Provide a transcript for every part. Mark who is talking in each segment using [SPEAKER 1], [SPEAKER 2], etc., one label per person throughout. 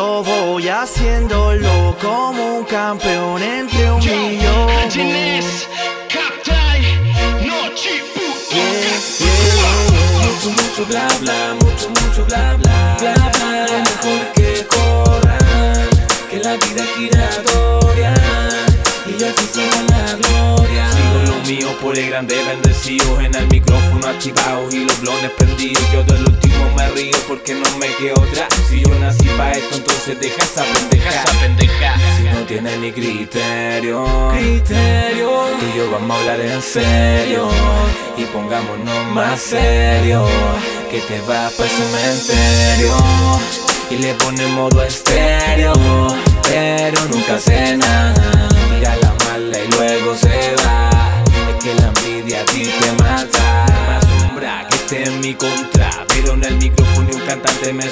[SPEAKER 1] voy haciéndolo como un campeón entre un millón.
[SPEAKER 2] Mucho, mucho bla bla,
[SPEAKER 3] grande bendecido En el micrófono activado y los blones prendidos. Yo del último me río porque no me quedo otra. Si yo nací pa' esto entonces deja esa pendeja. Si no tienes ni criterio
[SPEAKER 2] Criterio,
[SPEAKER 3] Tú y yo vamos a hablar en serio. Y pongámonos más serio Que te vas para el cementerio. Y le ponemos modo estéreo Pero nunca sé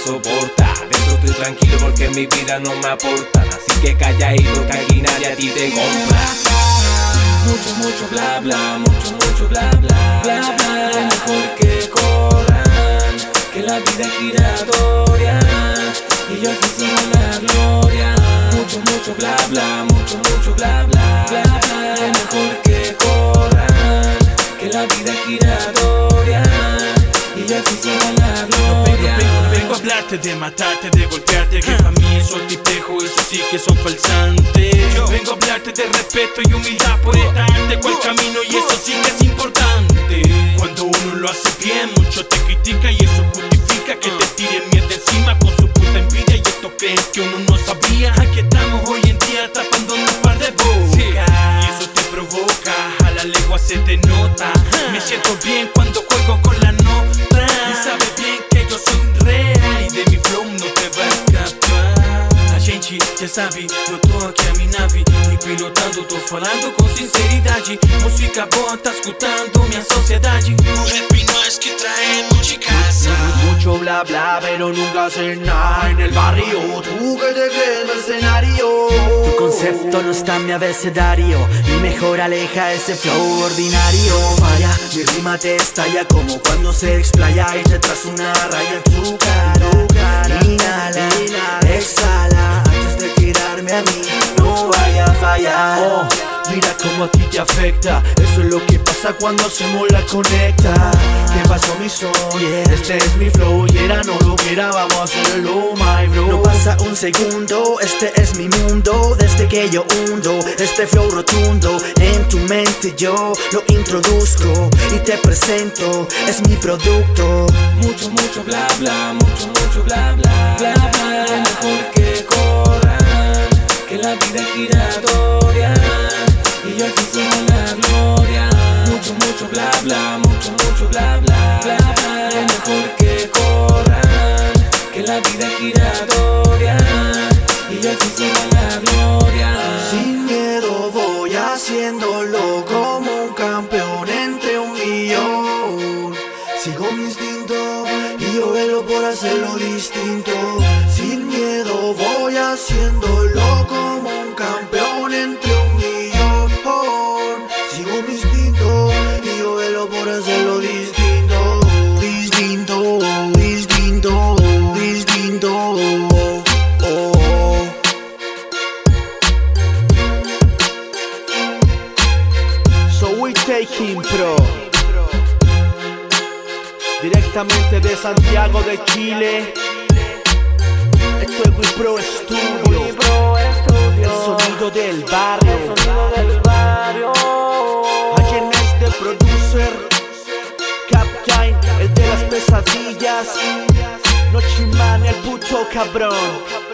[SPEAKER 3] soporta De eso estoy tranquilo porque mi vida no me aporta Así que calladito que aquí nadie a ti te compra
[SPEAKER 2] mucho, mucho bla bla, mucho, mucho bla bla, bla bla. Mejor que corran, que la vida es giratoria y yo así será la gloria. Mucho, mucho bla bla, y yo así será la gloria.
[SPEAKER 4] Vengo, vengo a hablarte de matarte, de golpearte Que para mí eso es tipejo, eso sí que son falsantes Vengo a hablarte de respeto y humildad por esta arte Cual camino y eso sí que es importante. Cuando uno lo hace bien, mucho te critica Y eso justifica que te tiren mierda encima Con su puta envidia y esto creen que uno no sabía Aquí estamos hoy en día tapándonos un par de bocas Y eso te provoca, a la lengua se te nota. Me siento bien cuando juego con la nota Y sabes bien que yo soy real Y de mi flow no te va a escapar A gente já sabe, eu tô aqui a minha nave. Me pilotando, tô falando com sinceridade. Música boa, tá escutando minha sociedade. O rap nós que traemos de casa.
[SPEAKER 1] Mucho bla bla, pero nunca hacer nada. En el barrio. Tú que te crees mercenario. Concepto no está en mi abecedario. Y mejor aleja ese flow ordinario. Falla, mi rima te estalla como cuando se explaya y te una raya en. A ti te afecta. Eso es lo que pasa cuando hacemos la conecta. ¿Qué pasó, mi son? Este es mi flow. Y era no lo quiera, vamos a hacerlo, my bro. No pasa un segundo, este es mi mundo. Desde que yo hundo este flow rotundo en tu mente, yo lo introduzco y te presento. Es mi producto.
[SPEAKER 2] Mucho, mucho bla bla, mucho, mucho bla bla, bla bla. Mejor que corran, que la vida es giratoria
[SPEAKER 1] haciéndolo como un campeón entre un millón. Sigo mi instinto y yo velo por hacerlo distinto. Sin miedo voy haciéndolo como un campeón entre un millón. Sigo mi instinto y yo velo por hacerlo distinto. Pro Directamente de Santiago de Chile. Esto es We Pro Studio El sonido del barrio. Alguien es de producer Captain, el de las pesadillas. Nochiman, el puto cabrón